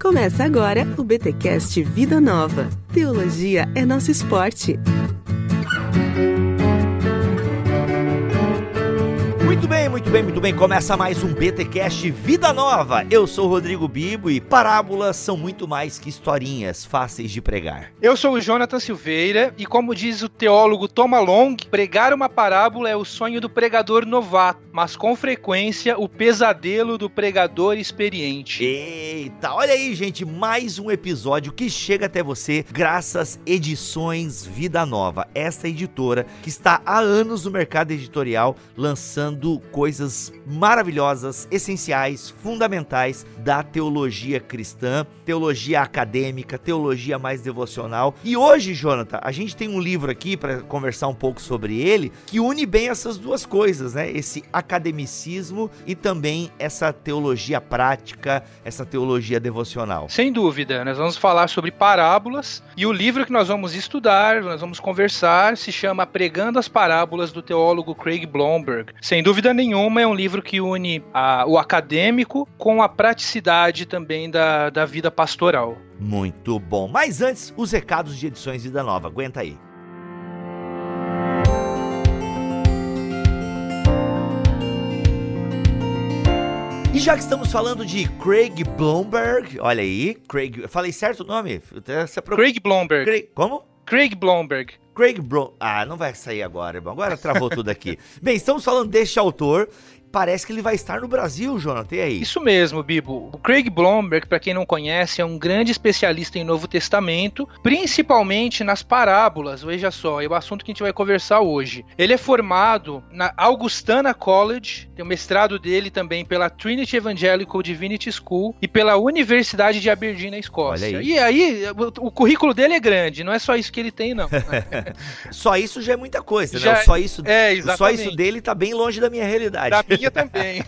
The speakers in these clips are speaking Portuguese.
Começa agora o BTcast Vida Nova. Teologia é nosso esporte. Muito bem, muito bem, muito bem. Começa mais um BTcast Vida Nova. Eu sou o Rodrigo Bibo e parábolas são muito mais que historinhas fáceis de pregar. Eu sou o Jonathan Silveira e como diz o teólogo Toma Long, pregar uma parábola é o sonho do pregador novato, mas com frequência o pesadelo do pregador experiente. Eita, olha aí, gente, mais um episódio que chega até você graças Edições Vida Nova, essa editora que está há anos no mercado editorial lançando coisas maravilhosas, essenciais, fundamentais da teologia cristã, teologia acadêmica, teologia mais devocional. E hoje, Jonathan, a gente tem um livro aqui para conversar um pouco sobre ele que une bem essas duas coisas, né? Esse academicismo e também essa teologia prática, essa teologia devocional. Sem dúvida, nós vamos falar sobre parábolas e o livro que nós vamos estudar, nós vamos conversar, se chama Pregando as Parábolas do teólogo Craig Blomberg. Sem dúvida nenhuma, é um livro que une a, o acadêmico com a praticidade também da, da vida pastoral. Muito bom. Mas antes, os recados de edições Vida Nova. Aguenta aí. E já que estamos falando de Craig Blomberg, olha aí, Craig, falei certo o nome? Craig Blomberg. Craig, como? Craig Blomberg. Craig Blom... Ah, não vai sair agora, irmão. Agora travou tudo aqui. Bem, estamos falando deste autor parece que ele vai estar no Brasil, Jonathan. E aí? Isso mesmo, Bibo. O Craig Blomberg, para quem não conhece, é um grande especialista em Novo Testamento, principalmente nas parábolas. Veja só, é o assunto que a gente vai conversar hoje. Ele é formado na Augustana College, tem o mestrado dele também pela Trinity Evangelical Divinity School e pela Universidade de Aberdeen, na Escócia. Aí. E aí, o, currículo dele é grande, não é só isso que ele tem, não. só isso já é muita coisa, já, né? Só isso, é, só isso dele tá bem longe da minha realidade. Da minha também.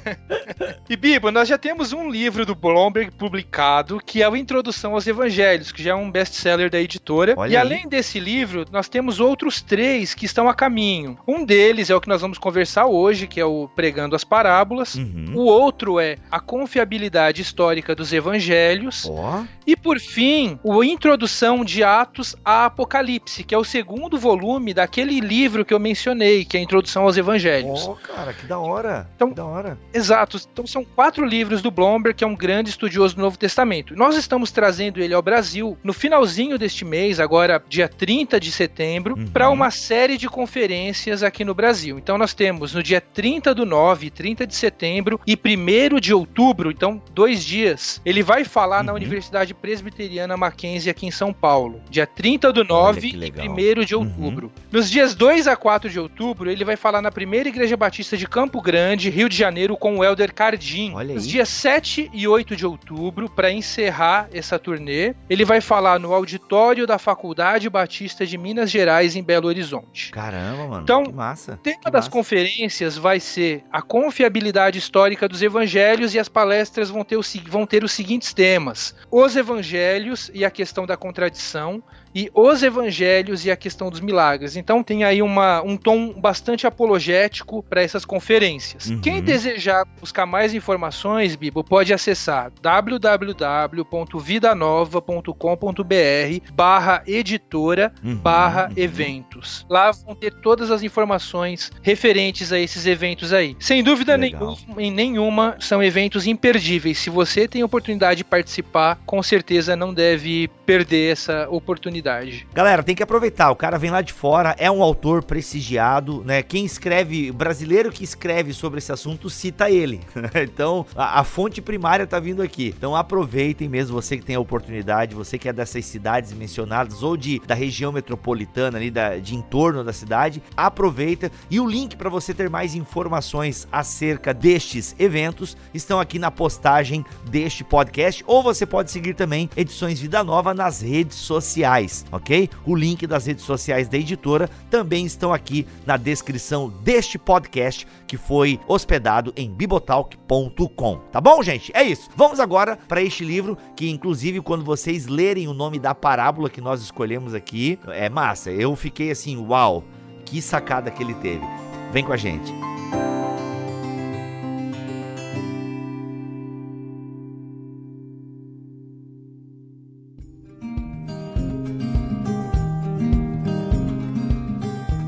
e Bibo, nós já temos um livro do Blomberg publicado, que é a Introdução aos Evangelhos, que já é um best-seller da editora. Olha e aí. além desse livro, nós temos outros três que estão a caminho. Um deles é o que nós vamos conversar hoje, que é o Pregando as Parábolas. Uhum. O outro é A Confiabilidade Histórica dos Evangelhos. Oh. E por fim, o Introdução de Atos a Apocalipse, que é o segundo volume daquele livro que eu mencionei, que é a Introdução aos Evangelhos. Oh, cara, que da hora. Então, da hora. Exato. Então são quatro livros do Blomberg, que é um grande estudioso do Novo Testamento. Nós estamos trazendo ele ao Brasil no finalzinho deste mês, agora dia 30 de setembro, uhum. para uma série de conferências aqui no Brasil. Então nós temos no dia 30 do 9, 30 de setembro e 1 de outubro, então dois dias. Ele vai falar uhum. na Universidade Presbiteriana Mackenzie aqui em São Paulo, dia 30 do 9 e 1 de outubro. Uhum. Nos dias 2 a 4 de outubro, ele vai falar na primeira Igreja Batista de Campo Grande, Rio de Janeiro, com o Helder Cardim. Olha Nos dias 7 e 8 de outubro, para encerrar essa turnê, ele vai falar no auditório da Faculdade Batista de Minas Gerais, em Belo Horizonte. Caramba, mano. Então, que massa. O tema que das massa. conferências vai ser a confiabilidade histórica dos evangelhos e as palestras vão ter, o, vão ter os seguintes temas: os evangelhos e a questão da contradição, e os evangelhos e a questão dos milagres. Então tem aí uma, um tom bastante apologético para essas conferências. Uhum. Quem desejar buscar mais informações, Bibo, pode acessar www.vidanova.com.br barra editora uhum. barra eventos. Lá vão ter todas as informações referentes a esses eventos aí. Sem dúvida nenhuma, em nenhuma são eventos imperdíveis. Se você tem oportunidade de participar, com certeza não deve perder essa oportunidade oportunidade. Galera, tem que aproveitar. O cara vem lá de fora, é um autor prestigiado, né? Quem escreve, brasileiro que escreve sobre esse assunto, cita ele. então, a, a, fonte primária tá vindo aqui. Então, aproveitem mesmo você que tem a oportunidade, você que é dessas cidades mencionadas ou de da região metropolitana ali da, de entorno da cidade, aproveita e o link para você ter mais informações acerca destes eventos estão aqui na postagem deste podcast ou você pode seguir também Edições Vida Nova nas redes sociais sociais, ok? O link das redes sociais da editora também estão aqui na descrição deste podcast que foi hospedado em bibotalk.com. Tá bom, gente? É isso. Vamos agora para este livro que inclusive quando vocês lerem o nome da parábola que nós escolhemos aqui, é massa. Eu fiquei assim, uau, que sacada que ele teve. Vem com a gente.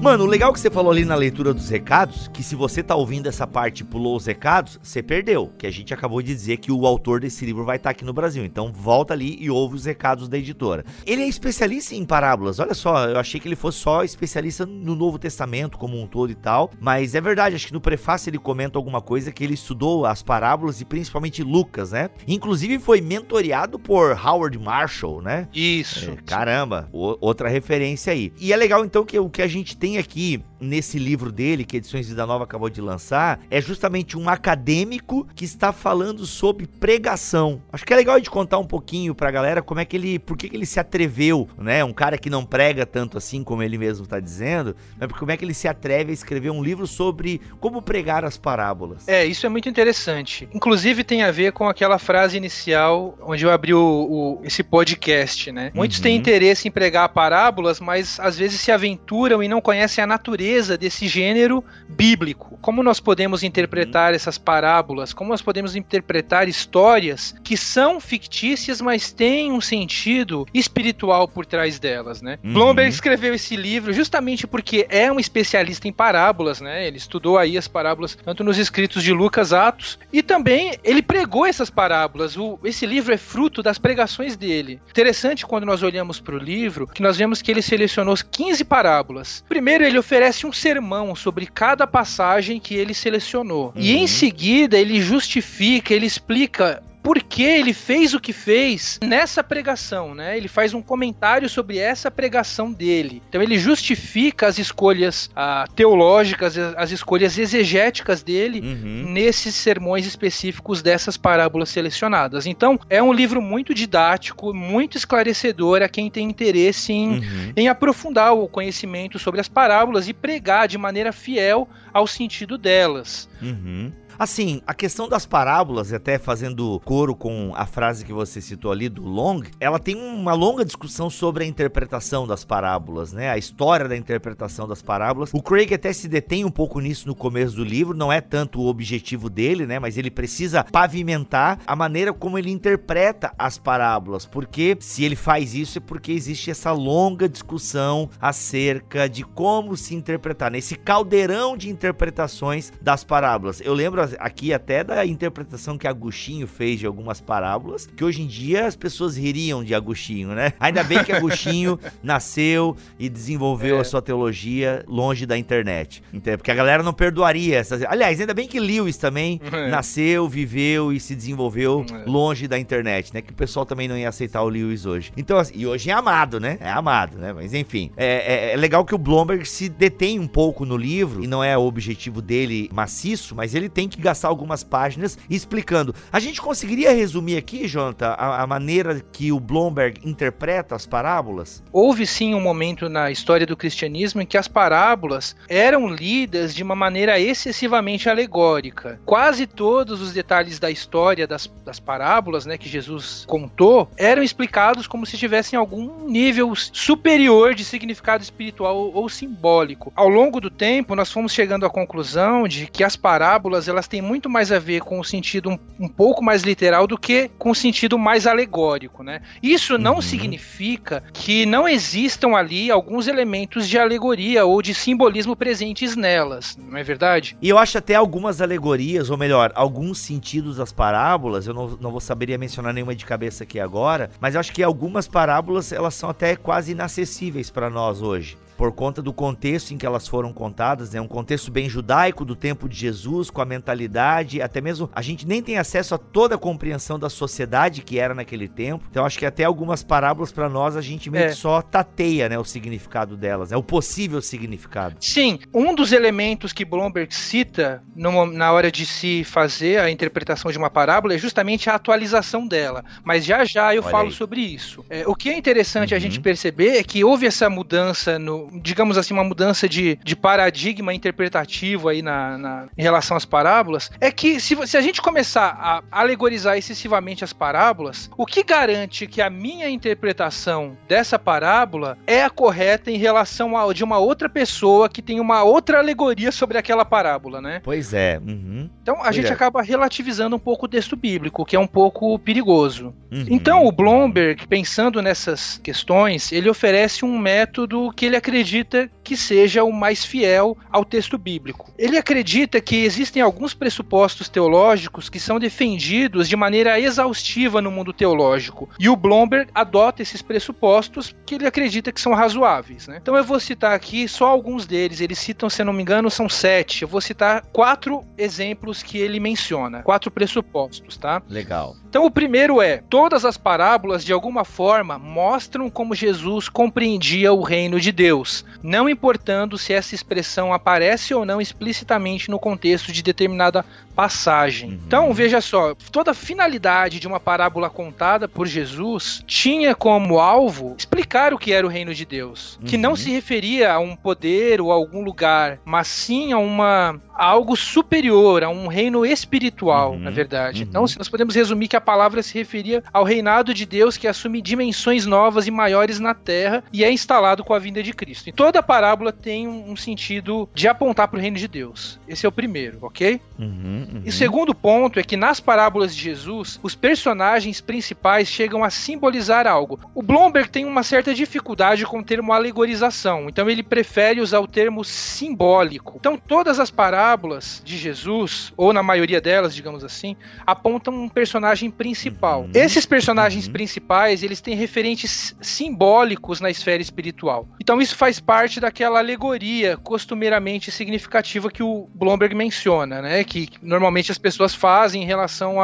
Mano, o legal que você falou ali na leitura dos recados, que se você tá ouvindo essa parte e pulou os recados, você perdeu, que a gente acabou de dizer que o autor desse livro vai estar tá aqui no Brasil. Então volta ali e ouve os recados da editora. Ele é especialista em parábolas. Olha só, eu achei que ele fosse só especialista no Novo Testamento como um todo e tal, mas é verdade, acho que no prefácio ele comenta alguma coisa que ele estudou as parábolas e principalmente Lucas, né? Inclusive foi mentoreado por Howard Marshall, né? Isso. É, caramba, outra referência aí. E é legal então que o que a gente tem aqui nesse livro dele, que Edições Vida Nova acabou de lançar, é justamente um acadêmico que está falando sobre pregação. Acho que é legal de contar um pouquinho pra galera como é que ele, por que, que ele se atreveu, né? Um cara que não prega tanto assim como ele mesmo está dizendo, mas como é que ele se atreve a escrever um livro sobre como pregar as parábolas. É, isso é muito interessante. Inclusive tem a ver com aquela frase inicial onde eu abri o, o esse podcast, né? Muitos uhum. têm interesse em pregar parábolas, mas às vezes se aventuram e não conhecem a natureza desse gênero bíblico. Como nós podemos interpretar uhum. essas parábolas? Como nós podemos interpretar histórias que são fictícias, mas têm um sentido espiritual por trás delas, né? Uhum. Blomberg escreveu esse livro justamente porque é um especialista em parábolas, né? Ele estudou aí as parábolas tanto nos escritos de Lucas, Atos, e também ele pregou essas parábolas. O, esse livro é fruto das pregações dele. Interessante quando nós olhamos para o livro, que nós vemos que ele selecionou 15 parábolas. Primeiro, ele oferece um sermão sobre cada passagem que ele selecionou. Uhum. E em seguida ele justifica, ele explica por que ele fez o que fez nessa pregação, né? Ele faz um comentário sobre essa pregação dele. Então ele justifica as escolhas ah, teológicas, as escolhas exegéticas dele uhum. nesses sermões específicos dessas parábolas selecionadas. Então é um livro muito didático, muito esclarecedor a quem tem interesse em, uhum. em aprofundar o conhecimento sobre as parábolas e pregar de maneira fiel ao sentido delas. Uhum. Assim, a questão das parábolas, até fazendo coro com a frase que você citou ali do Long, ela tem uma longa discussão sobre a interpretação das parábolas, né? A história da interpretação das parábolas. O Craig até se detém um pouco nisso no começo do livro, não é tanto o objetivo dele, né? Mas ele precisa pavimentar a maneira como ele interpreta as parábolas, porque se ele faz isso é porque existe essa longa discussão acerca de como se interpretar, nesse caldeirão de interpretações das parábolas. Eu lembro aqui até da interpretação que Agostinho fez de algumas parábolas, que hoje em dia as pessoas ririam de Agostinho, né? Ainda bem que Agostinho nasceu e desenvolveu é. a sua teologia longe da internet. Então, porque a galera não perdoaria essas. Aliás, ainda bem que Lewis também é. nasceu, viveu e se desenvolveu é. longe da internet, né? Que o pessoal também não ia aceitar o Lewis hoje. Então, assim, e hoje é amado, né? É amado, né? Mas enfim, é, é, é legal que o Blomberg se detém um pouco no livro, e não é o objetivo dele maciço, mas ele tem que gastar algumas páginas explicando. A gente conseguiria resumir aqui, Jonathan, a, a maneira que o Blomberg interpreta as parábolas? Houve sim um momento na história do cristianismo em que as parábolas eram lidas de uma maneira excessivamente alegórica. Quase todos os detalhes da história das, das parábolas né, que Jesus contou eram explicados como se tivessem algum nível superior de significado espiritual ou, ou simbólico. Ao longo do tempo, nós fomos chegando à conclusão de que as parábolas elas elas têm muito mais a ver com o sentido um, um pouco mais literal do que com o sentido mais alegórico, né? Isso não uhum. significa que não existam ali alguns elementos de alegoria ou de simbolismo presentes nelas, não é verdade? E eu acho até algumas alegorias, ou melhor, alguns sentidos das parábolas, eu não, não vou saberia mencionar nenhuma de cabeça aqui agora, mas eu acho que algumas parábolas elas são até quase inacessíveis para nós hoje por conta do contexto em que elas foram contadas, é né? um contexto bem judaico do tempo de Jesus, com a mentalidade, até mesmo a gente nem tem acesso a toda a compreensão da sociedade que era naquele tempo. Então acho que até algumas parábolas para nós a gente meio é. que só tateia, né, o significado delas, é né? o possível significado. Sim, um dos elementos que Blomberg cita na hora de se fazer a interpretação de uma parábola é justamente a atualização dela. Mas já já eu Olha falo aí. sobre isso. É, o que é interessante uhum. a gente perceber é que houve essa mudança no, digamos assim, uma mudança de, de paradigma interpretativo aí na, na, em relação às parábolas, é que se, se a gente começar a alegorizar excessivamente as parábolas, o que garante que a minha interpretação dessa parábola é a correta em relação a de uma outra pessoa que tem uma outra alegoria sobre aquela parábola, né? Pois é. Uhum. Então a pois gente é. acaba relativizando um pouco o texto bíblico, que é um pouco perigoso. Uhum. Então o Blomberg, pensando nessas questões, ele oferece um método que ele acredita acredita que seja o mais fiel ao texto bíblico. Ele acredita que existem alguns pressupostos teológicos que são defendidos de maneira exaustiva no mundo teológico. E o Blomberg adota esses pressupostos que ele acredita que são razoáveis. Né? Então eu vou citar aqui só alguns deles. Eles citam, se não me engano, são sete. Eu vou citar quatro exemplos que ele menciona, quatro pressupostos, tá? Legal. Então o primeiro é: todas as parábolas de alguma forma mostram como Jesus compreendia o reino de Deus, não importando se essa expressão aparece ou não explicitamente no contexto de determinada passagem. Uhum. Então, veja só, toda a finalidade de uma parábola contada por Jesus tinha como alvo explicar o que era o reino de Deus, uhum. que não uhum. se referia a um poder ou a algum lugar, mas sim a uma a algo superior, a um reino espiritual, uhum. na verdade. Então, uhum. nós podemos resumir que a palavra se referia ao reinado de Deus que assume dimensões novas e maiores na terra e é instalado com a vinda de Cristo. E toda a parábola tem um, sentido de apontar para o reino de Deus. Esse é o primeiro, ok? Uhum, uhum. E o segundo ponto é que nas parábolas de Jesus, os personagens principais chegam a simbolizar algo. O Blomberg tem uma certa dificuldade com o termo alegorização, então ele prefere usar o termo simbólico. Então todas as parábolas de Jesus, ou na maioria delas, digamos assim, apontam um personagem principal. Uhum. Esses personagens uhum. principais, eles têm referentes simbólicos na esfera espiritual. Então isso faz parte daquela alegoria costumeiramente significativa que o Blomberg menciona, né? Que normalmente as pessoas fazem em relação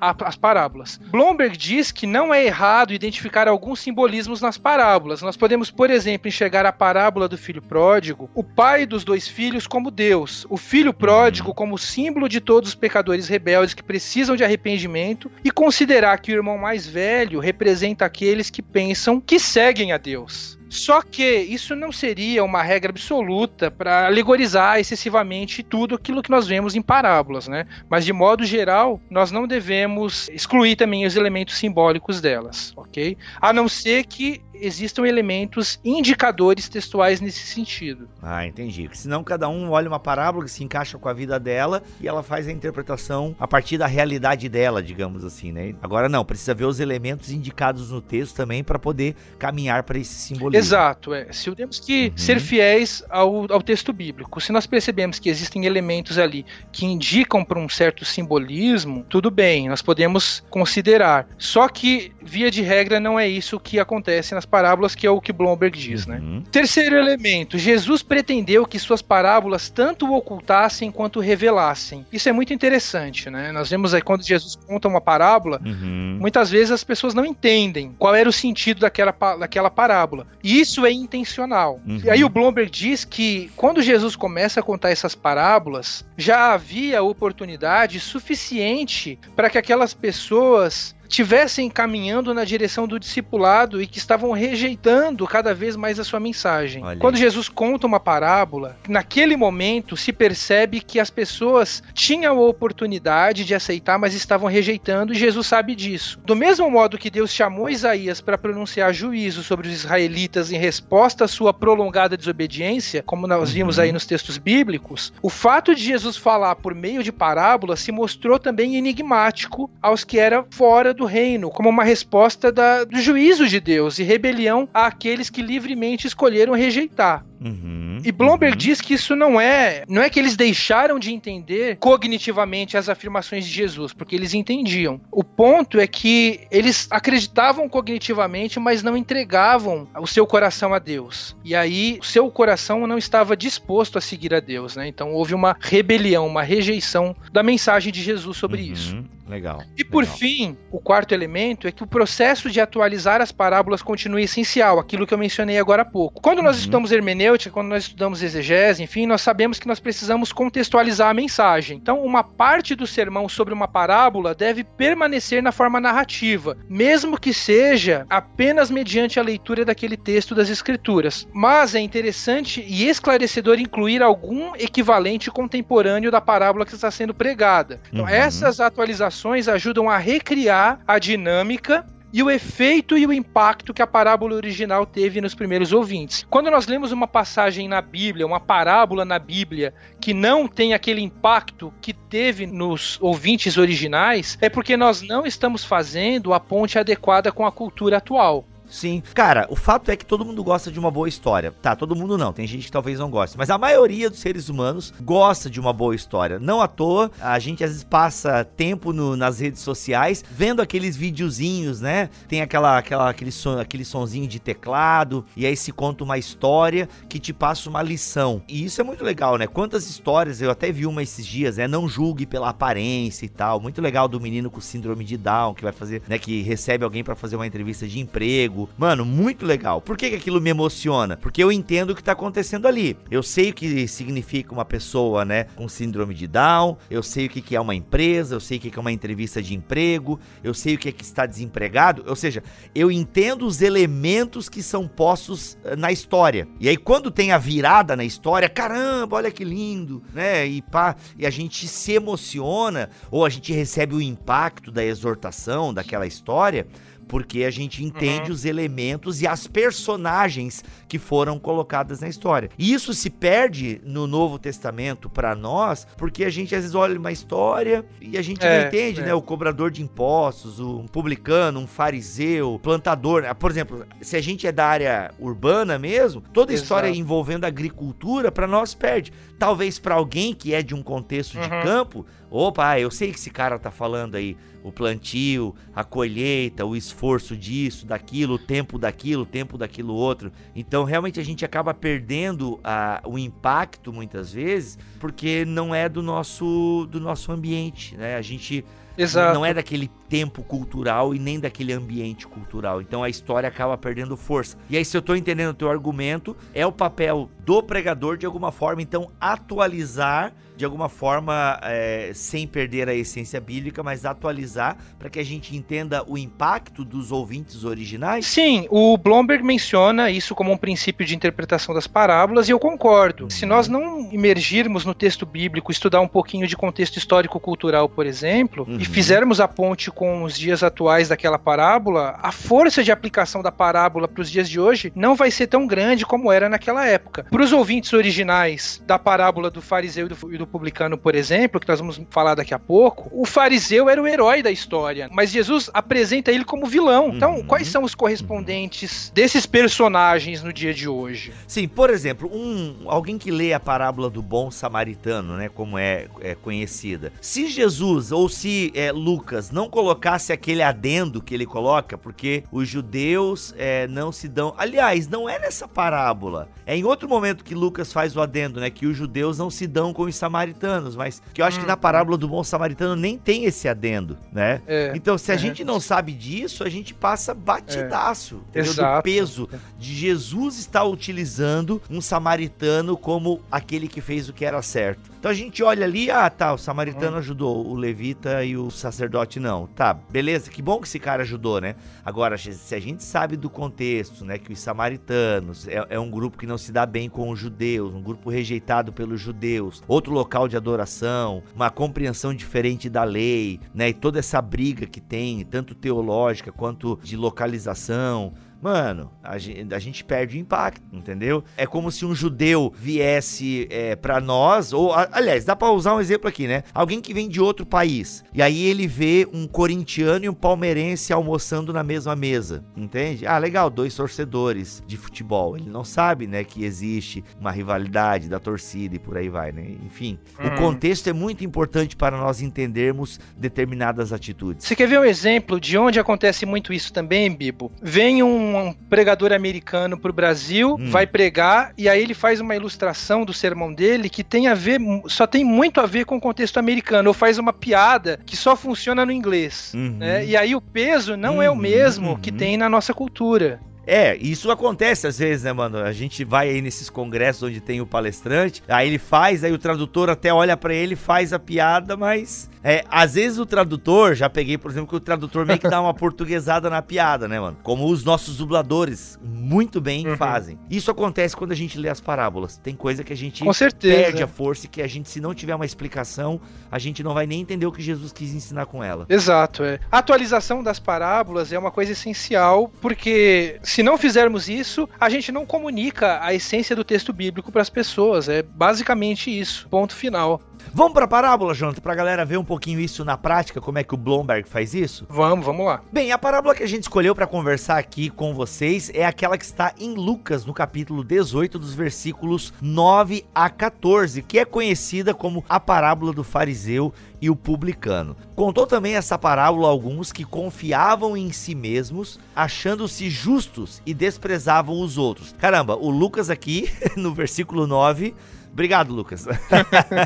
às parábolas. Blomberg diz que não é errado identificar alguns simbolismos nas parábolas. Nós podemos, por exemplo, enxergar a parábola do filho pródigo, o pai dos dois filhos como Deus, o filho pródigo como símbolo de todos os pecadores rebeldes que precisam de arrependimento e considerar que o irmão mais velho representa aqueles que pensam que seguem a Deus. Só que isso não seria uma regra absoluta para alegorizar excessivamente tudo aquilo que nós vemos em parábolas, né? Mas de modo geral, nós não devemos excluir também os elementos simbólicos delas, ok? A não ser que existam elementos indicadores textuais nesse sentido. Ah, entendi. Porque senão cada um olha uma parábola que se encaixa com a vida dela e ela faz a interpretação a partir da realidade dela, digamos assim, né? Agora não, precisa ver os elementos indicados no texto também para poder caminhar para esse simbolismo. Exato, é. Se temos que uhum. ser fiéis ao, ao texto bíblico. Se nós percebemos que existem elementos ali que indicam para um certo simbolismo, tudo bem, nós podemos considerar. Só que, via de regra, não é isso que acontece nas parábolas, que é o que Blomberg diz, né? uhum. Terceiro elemento, Jesus pretendeu que suas parábolas tanto ocultassem quanto revelassem. Isso é muito interessante, né? Nós vemos aí quando Jesus conta uma parábola, uhum. muitas vezes as pessoas não entendem qual era o sentido daquela, daquela parábola. E isso é intencional. Uhum. E aí o Blomberg diz que quando Jesus começa a contar essas parábolas, já havia oportunidade suficiente para que aquelas pessoas tivessem caminhando na direção do discipulado e que estavam rejeitando cada vez mais a sua mensagem. Olha. Quando Jesus conta uma parábola, naquele momento se percebe que as pessoas tinham a oportunidade de aceitar, mas estavam rejeitando, e Jesus sabe disso. Do mesmo modo que Deus chamou Isaías para pronunciar juízo sobre os israelitas em resposta à sua prolongada desobediência, como nós vimos uhum. aí nos textos bíblicos, o fato de Jesus falar por meio de parábolas se mostrou também enigmático aos que eram fora do reino, como uma resposta da, do juízo de Deus e rebelião àqueles que livremente escolheram rejeitar. Uhum, e Blomberg uhum. diz que isso não é, não é que eles deixaram de entender cognitivamente as afirmações de Jesus, porque eles entendiam. O ponto é que eles acreditavam cognitivamente, mas não entregavam o seu coração a Deus. E aí o seu coração não estava disposto a seguir a Deus, né? Então houve uma rebelião, uma rejeição da mensagem de Jesus sobre uhum. isso. Legal. E por legal. fim, o quarto elemento é que o processo de atualizar as parábolas continua essencial, aquilo que eu mencionei agora há pouco. Quando nós uhum. estudamos hermenêutica, quando nós estudamos exegese, enfim, nós sabemos que nós precisamos contextualizar a mensagem. Então, uma parte do sermão sobre uma parábola deve permanecer na forma narrativa, mesmo que seja apenas mediante a leitura daquele texto das escrituras. Mas é interessante e esclarecedor incluir algum equivalente contemporâneo da parábola que está sendo pregada. Então, uhum. essas atualizações ajudam a recriar a dinâmica e o efeito e o impacto que a parábola original teve nos primeiros ouvintes. Quando nós lemos uma passagem na Bíblia, uma parábola na Bíblia, que não tem aquele impacto que teve nos ouvintes originais, é porque nós não estamos fazendo a ponte adequada com a cultura atual. Sim. Cara, o fato é que todo mundo gosta de uma boa história. Tá, todo mundo não. Tem gente que talvez não goste. Mas a maioria dos seres humanos gosta de uma boa história. Não à toa, a gente às vezes passa tempo no, nas redes sociais vendo aqueles videozinhos, né? Tem aquela, aquela, aquele, son, aquele sonzinho de teclado. E aí se conta uma história que te passa uma lição. E isso é muito legal, né? Quantas histórias, eu até vi uma esses dias, né? Não julgue pela aparência e tal. Muito legal do menino com síndrome de Down, que vai fazer, né? Que recebe alguém para fazer uma entrevista de emprego. Mano, muito legal. Por que, que aquilo me emociona? Porque eu entendo o que tá acontecendo ali. Eu sei o que significa uma pessoa, né? Com síndrome de Down. Eu sei o que, que é uma empresa. Eu sei o que, que é uma entrevista de emprego. Eu sei o que é que está desempregado. Ou seja, eu entendo os elementos que são postos eh, na história. E aí, quando tem a virada na história, caramba, olha que lindo, né? E pá, e a gente se emociona, ou a gente recebe o impacto da exortação daquela história porque a gente entende uhum. os elementos e as personagens que foram colocadas na história. E isso se perde no Novo Testamento para nós, porque a gente às vezes olha uma história e a gente é, não entende, é. né? O cobrador de impostos, um publicano, um fariseu, plantador. Por exemplo, se a gente é da área urbana mesmo, toda Exato. história envolvendo agricultura para nós perde. Talvez para alguém que é de um contexto uhum. de campo, opa, eu sei que esse cara tá falando aí o plantio, a colheita, o esforço disso, daquilo, o tempo daquilo, o tempo daquilo outro. Então, realmente a gente acaba perdendo a, o impacto muitas vezes, porque não é do nosso do nosso ambiente, né? A gente Exato. não é daquele tempo cultural e nem daquele ambiente cultural. Então a história acaba perdendo força. E aí, se eu tô entendendo o teu argumento, é o papel do pregador de alguma forma, então, atualizar de alguma forma, é, sem perder a essência bíblica, mas atualizar para que a gente entenda o impacto dos ouvintes originais? Sim, o Blomberg menciona isso como um princípio de interpretação das parábolas e eu concordo. Se nós não emergirmos no texto bíblico, estudar um pouquinho de contexto histórico-cultural, por exemplo, uhum. e fizermos a ponte com os dias atuais daquela parábola, a força de aplicação da parábola para os dias de hoje não vai ser tão grande como era naquela época. Para os ouvintes originais da parábola do fariseu e do, e do publicano, por exemplo, que nós vamos falar daqui a pouco, o fariseu era o herói da história, mas Jesus apresenta ele como vilão. Então, uhum. quais são os correspondentes desses personagens no dia de hoje? Sim, por exemplo, um alguém que lê a parábola do bom samaritano, né, como é, é conhecida. Se Jesus ou se é, Lucas não colocasse aquele adendo que ele coloca, porque os judeus é, não se dão. Aliás, não é nessa parábola. É em outro momento que Lucas faz o adendo, né, que os judeus não se dão com os samaritanos mas que eu acho hum. que na parábola do bom samaritano nem tem esse adendo, né? É, então, se a é. gente não sabe disso, a gente passa batidaço, é. Do peso de Jesus estar utilizando um samaritano como aquele que fez o que era certo. Então a gente olha ali, ah, tá, o samaritano hum. ajudou, o levita e o sacerdote não. Tá, beleza, que bom que esse cara ajudou, né? Agora, se a gente sabe do contexto, né, que os samaritanos é, é um grupo que não se dá bem com os judeus, um grupo rejeitado pelos judeus, outro local de adoração, uma compreensão diferente da lei, né, e toda essa briga que tem, tanto teológica quanto de localização, mano, a gente, a gente perde o impacto, entendeu? É como se um judeu viesse é, para nós, ou aliás, dá para usar um exemplo aqui, né? Alguém que vem de outro país, e aí ele vê um corintiano e um palmeirense almoçando na mesma mesa, entende? Ah, legal, dois torcedores de futebol. Ele não sabe, né, que existe uma rivalidade da torcida e por aí vai, né? Enfim, o uhum. contexto é muito importante para nós entendermos determinadas atitudes. Você quer ver um exemplo de onde acontece muito isso também, Bibo? Vem um um pregador americano pro Brasil, hum. vai pregar, e aí ele faz uma ilustração do sermão dele que tem a ver, só tem muito a ver com o contexto americano, ou faz uma piada que só funciona no inglês. Uhum. Né? E aí o peso não uhum. é o uhum. mesmo uhum. que tem na nossa cultura. É, isso acontece às vezes, né, mano? A gente vai aí nesses congressos onde tem o palestrante, aí ele faz, aí o tradutor até olha para ele, faz a piada, mas é, às vezes o tradutor, já peguei, por exemplo, que o tradutor meio que dá uma portuguesada na piada, né, mano? Como os nossos dubladores muito bem uhum. fazem. Isso acontece quando a gente lê as parábolas. Tem coisa que a gente perde a força e que a gente, se não tiver uma explicação, a gente não vai nem entender o que Jesus quis ensinar com ela. Exato, é. A atualização das parábolas é uma coisa essencial, porque se não fizermos isso, a gente não comunica a essência do texto bíblico para as pessoas. É basicamente isso. Ponto final. Vamos para a parábola, Jonathan, para a galera ver um pouquinho isso na prática, como é que o Blomberg faz isso? Vamos, vamos lá. Bem, a parábola que a gente escolheu para conversar aqui com vocês é aquela que está em Lucas, no capítulo 18, dos versículos 9 a 14, que é conhecida como a parábola do fariseu e o publicano. Contou também essa parábola a alguns que confiavam em si mesmos, achando-se justos e desprezavam os outros. Caramba, o Lucas aqui, no versículo 9, Obrigado, Lucas.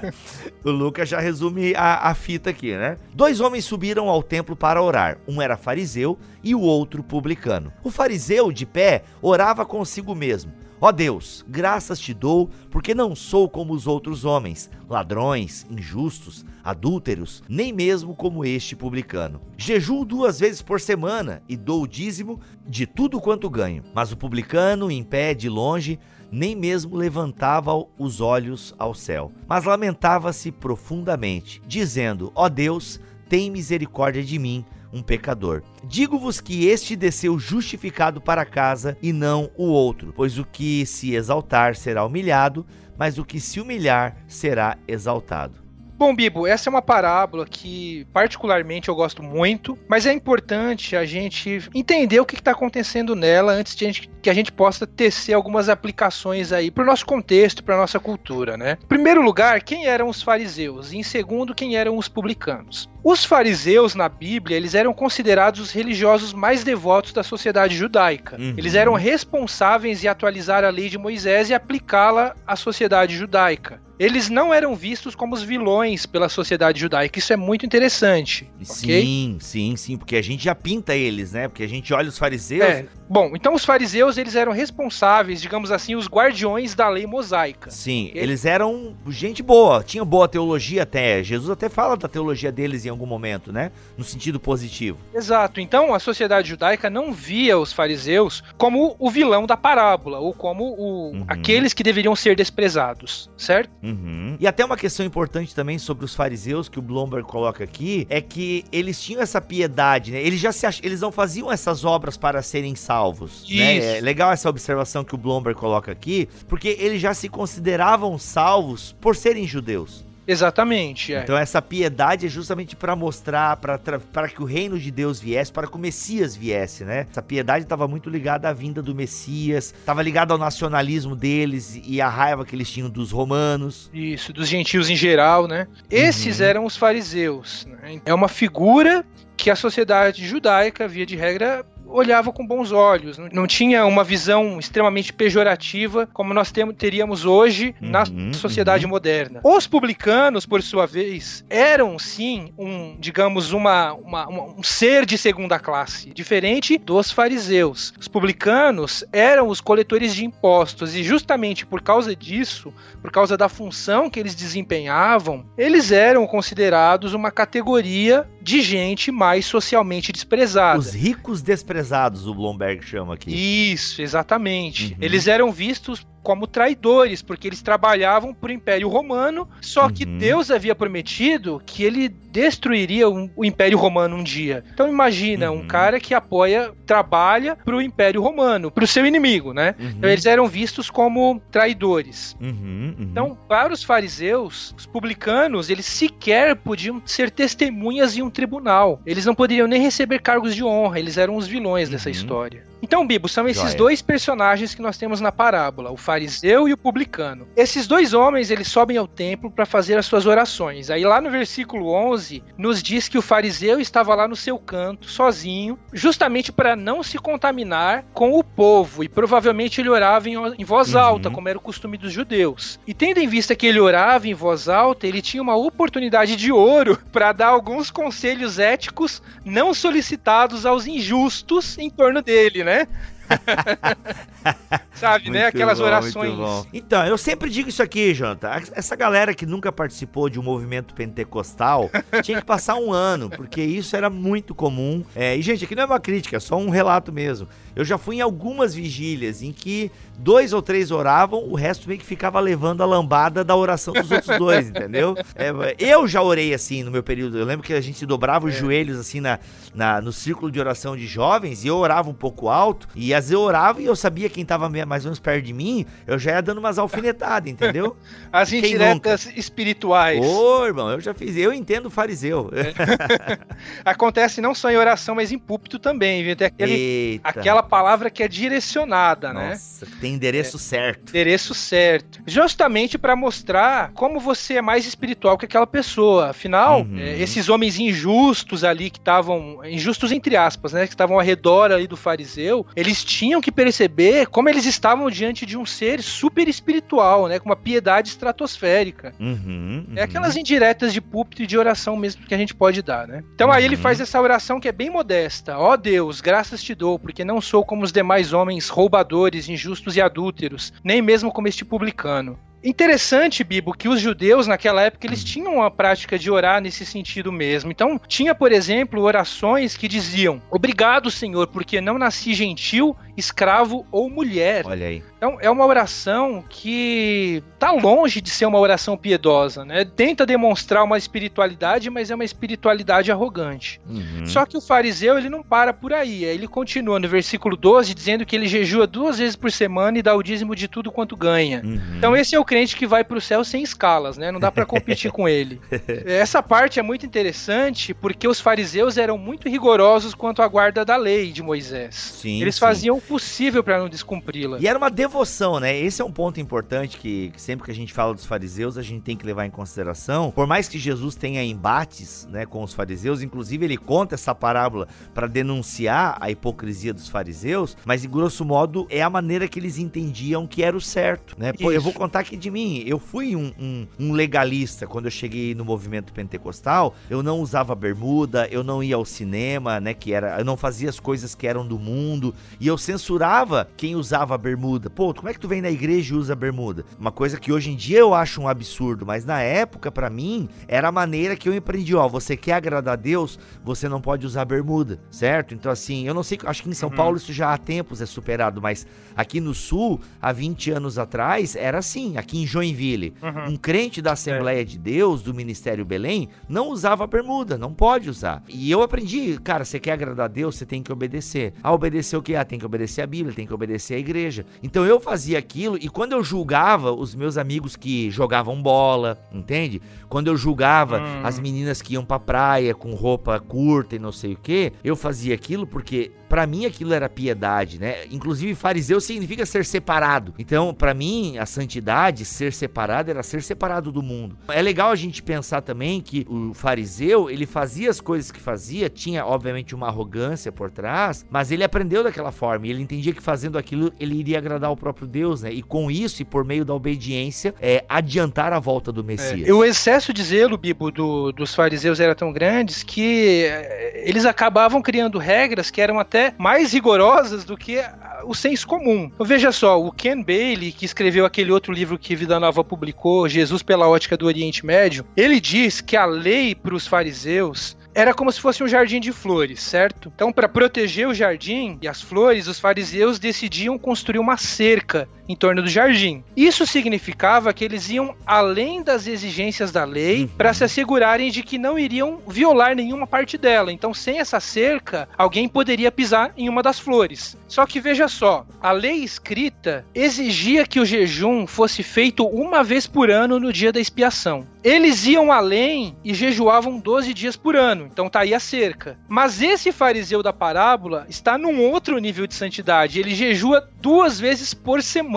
o Lucas já resume a, a, fita aqui, né? Dois homens subiram ao templo para orar. Um era fariseu e o outro publicano. O fariseu, de pé, orava consigo mesmo. Ó Deus, graças te dou, porque não sou como os outros homens, ladrões, injustos, adúlteros, nem mesmo como este publicano. Jejuo duas vezes por semana e dou o dízimo de tudo quanto ganho. Mas o publicano, em pé de longe, nem mesmo levantava os olhos ao céu, mas lamentava-se profundamente, dizendo: Ó Deus, tem misericórdia de mim, um pecador. Digo-vos que este desceu justificado para casa e não o outro, pois o que se exaltar será humilhado, mas o que se humilhar será exaltado. Bom, Bibo, essa é uma parábola que particularmente eu gosto muito, mas é importante a gente entender o que está acontecendo nela antes de a gente, que a gente possa tecer algumas aplicações aí para o nosso contexto, para a nossa cultura, né? Em primeiro lugar, quem eram os fariseus? E em segundo, quem eram os publicanos? Os fariseus na Bíblia, eles eram considerados os religiosos mais devotos da sociedade judaica. Uhum. Eles eram responsáveis em atualizar a lei de Moisés e aplicá-la à sociedade judaica eles não eram vistos como os vilões pela sociedade judaica. Isso é muito interessante. Sim, okay? sim, sim, porque a gente já pinta eles, né? Porque a gente olha os fariseus. É. Bom, então os fariseus eles eram responsáveis, digamos assim, os guardiões da lei mosaica. Sim, okay? eles eram gente boa, tinha boa teologia até. Jesus até fala da teologia deles em algum momento, né? No sentido positivo. Exato. Então a sociedade judaica não via os fariseus como o vilão da parábola ou como o, uhum. aqueles que deveriam ser desprezados, certo? Uhum. E até uma questão importante também sobre os fariseus que o Blomberg coloca aqui é que eles tinham essa piedade, né? Eles já se ach... eles não faziam essas obras para serem salvos. Né? É legal essa observação que o Blomberg coloca aqui, porque eles já se consideravam salvos por serem judeus. Exatamente. É. Então essa piedade é justamente para mostrar, para que o reino de Deus viesse, para que o Messias viesse, né? Essa piedade estava muito ligada à vinda do Messias, estava ligada ao nacionalismo deles e à raiva que eles tinham dos romanos. Isso, dos gentios em geral, né? Esses uhum. eram os fariseus. Né? É uma figura que a sociedade judaica, via de regra, olhava com bons olhos, não tinha uma visão extremamente pejorativa como nós temos, teríamos hoje uhum, na sociedade uhum. moderna. Os publicanos, por sua vez, eram sim um, digamos, uma, uma, um ser de segunda classe, diferente dos fariseus. Os publicanos eram os coletores de impostos e justamente por causa disso, por causa da função que eles desempenhavam, eles eram considerados uma categoria de gente mais socialmente desprezada. Os ricos desprezados, o Blomberg chama aqui. Isso, exatamente. Uhum. Eles eram vistos como traidores, porque eles trabalhavam para o Império Romano, só que uhum. Deus havia prometido que ele destruiria o Império Romano um dia. Então imagina, uhum. um cara que apoia, trabalha para o Império Romano, para o seu inimigo, né? Uhum. Então eles eram vistos como traidores. Uhum, uhum. Então, para os fariseus, os publicanos, eles sequer podiam ser testemunhas em um tribunal. Eles não poderiam nem receber cargos de honra, eles eram os vilões dessa história. Então, Bibo, são esses Joia. dois personagens que nós temos na parábola, o fariseu e o publicano. Esses dois homens, eles sobem ao templo para fazer as suas orações. Aí lá no versículo 11, nos diz que o fariseu estava lá no seu canto, sozinho, justamente para não se contaminar com o povo, e provavelmente ele orava em, em voz uhum. alta, como era o costume dos judeus. E tendo em vista que ele orava em voz alta, ele tinha uma oportunidade de ouro para dar alguns conselhos éticos não solicitados aos injustos em torno dele, né? Né? Sabe, né? Aquelas bom, orações. Então, eu sempre digo isso aqui, Jonathan. Essa galera que nunca participou de um movimento pentecostal tinha que passar um ano, porque isso era muito comum. É, e, gente, aqui não é uma crítica, é só um relato mesmo. Eu já fui em algumas vigílias em que dois ou três oravam, o resto meio que ficava levando a lambada da oração dos outros dois, entendeu? É, eu já orei assim no meu período. Eu lembro que a gente dobrava os é. joelhos assim na, na, no círculo de oração de jovens e eu orava um pouco alto. E às vezes eu orava e eu sabia quem estava né, mais ou menos perto de mim, eu já ia dando umas alfinetadas, entendeu? As indiretas espirituais. Ô, irmão, eu já fiz. Eu entendo fariseu. É. Acontece não só em oração, mas em púlpito também, viu? Tem aquele, aquela palavra que é direcionada, Nossa, né? Nossa, tem endereço é. certo. Endereço certo. Justamente para mostrar como você é mais espiritual que aquela pessoa. Afinal, uhum. é, esses homens injustos ali que estavam. Injustos entre aspas, né? Que estavam ao redor ali do fariseu, eles tinham que perceber como eles estavam diante de um ser super espiritual, né? Com uma piedade estratosférica. Uhum, uhum. É aquelas indiretas de púlpito e de oração mesmo que a gente pode dar, né? Então aí ele uhum. faz essa oração que é bem modesta. Ó oh, Deus, graças te dou, porque não sou como os demais homens roubadores, injustos e adúlteros, nem mesmo como este publicano. Interessante, Bibo, que os judeus naquela época eles tinham uma prática de orar nesse sentido mesmo. Então, tinha, por exemplo, orações que diziam: Obrigado, Senhor, porque não nasci gentil, escravo ou mulher. Olha aí. Então, é uma oração que tá longe de ser uma oração piedosa, né? Tenta demonstrar uma espiritualidade, mas é uma espiritualidade arrogante. Uhum. Só que o fariseu, ele não para por aí. Ele continua no versículo 12 dizendo que ele jejua duas vezes por semana e dá o dízimo de tudo quanto ganha. Uhum. Então, esse é o crente que vai para o céu sem escalas, né? Não dá para competir com ele. Essa parte é muito interessante porque os fariseus eram muito rigorosos quanto à guarda da lei de Moisés. Sim, Eles sim. faziam possível para não descumpri-la. E era uma devoção, né? Esse é um ponto importante que, que, sempre que a gente fala dos fariseus, a gente tem que levar em consideração. Por mais que Jesus tenha embates, né, com os fariseus, inclusive ele conta essa parábola para denunciar a hipocrisia dos fariseus, mas em grosso modo é a maneira que eles entendiam que era o certo, né? Pô, eu vou contar aqui de mim. Eu fui um, um, um, legalista quando eu cheguei no movimento pentecostal. Eu não usava bermuda, eu não ia ao cinema, né? Que era, eu não fazia as coisas que eram do mundo e eu censurava quem usava bermuda. Pô, como é que tu vem na igreja e usa bermuda? Uma coisa que hoje em dia eu acho um absurdo, mas na época para mim era a maneira que eu empreendi. Ó, você quer agradar a Deus, você não pode usar bermuda, certo? Então assim, eu não sei, acho que em São uhum. Paulo isso já há tempos é superado, mas aqui no Sul, há 20 anos atrás, era assim. Aqui em Joinville, uhum. um crente da Assembleia é. de Deus, do Ministério Belém, não usava bermuda, não pode usar. E eu aprendi, cara, você quer agradar a Deus, você tem que obedecer. Ah, obedecer o que? Ah, tem que obedecer a Bíblia, tem que obedecer a igreja. Então eu fazia aquilo e quando eu julgava os meus amigos que jogavam bola, entende? Quando eu julgava hum. as meninas que iam pra praia com roupa curta e não sei o que, eu fazia aquilo porque para mim aquilo era piedade, né? Inclusive fariseu significa ser separado. Então, para mim, a santidade, ser separado era ser separado do mundo. É legal a gente pensar também que o fariseu, ele fazia as coisas que fazia, tinha obviamente uma arrogância por trás, mas ele aprendeu daquela forma ele entendia que fazendo aquilo ele iria agradar o próprio Deus, né? E com isso e por meio da obediência, é adiantar a volta do Messias. É, o excesso de zelo, Bibo, do, dos fariseus era tão grandes que é, eles acabavam criando regras que eram até mais rigorosas do que o senso comum. Então, veja só, o Ken Bailey, que escreveu aquele outro livro que Vida Nova publicou, Jesus pela Ótica do Oriente Médio, ele diz que a lei para os fariseus era como se fosse um jardim de flores, certo? Então, para proteger o jardim e as flores, os fariseus decidiam construir uma cerca em torno do jardim. Isso significava que eles iam além das exigências da lei uhum. para se assegurarem de que não iriam violar nenhuma parte dela. Então, sem essa cerca, alguém poderia pisar em uma das flores. Só que veja só, a lei escrita exigia que o jejum fosse feito uma vez por ano no dia da expiação. Eles iam além e jejuavam 12 dias por ano, então tá aí a cerca. Mas esse fariseu da parábola está num outro nível de santidade. Ele jejua duas vezes por semana,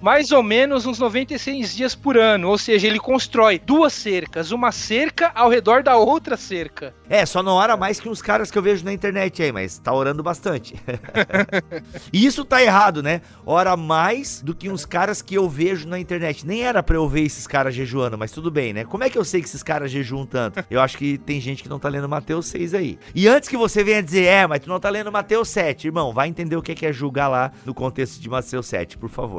mais ou menos uns 96 dias por ano. Ou seja, ele constrói duas cercas, uma cerca ao redor da outra cerca. É, só não ora mais que uns caras que eu vejo na internet aí, mas tá orando bastante. e isso tá errado, né? Ora mais do que uns caras que eu vejo na internet. Nem era pra eu ver esses caras jejuando, mas tudo bem, né? Como é que eu sei que esses caras jejuam tanto? Eu acho que tem gente que não tá lendo Mateus 6 aí. E antes que você venha dizer, é, mas tu não tá lendo Mateus 7, irmão, vai entender o que é julgar lá no contexto de Mateus 7, por favor.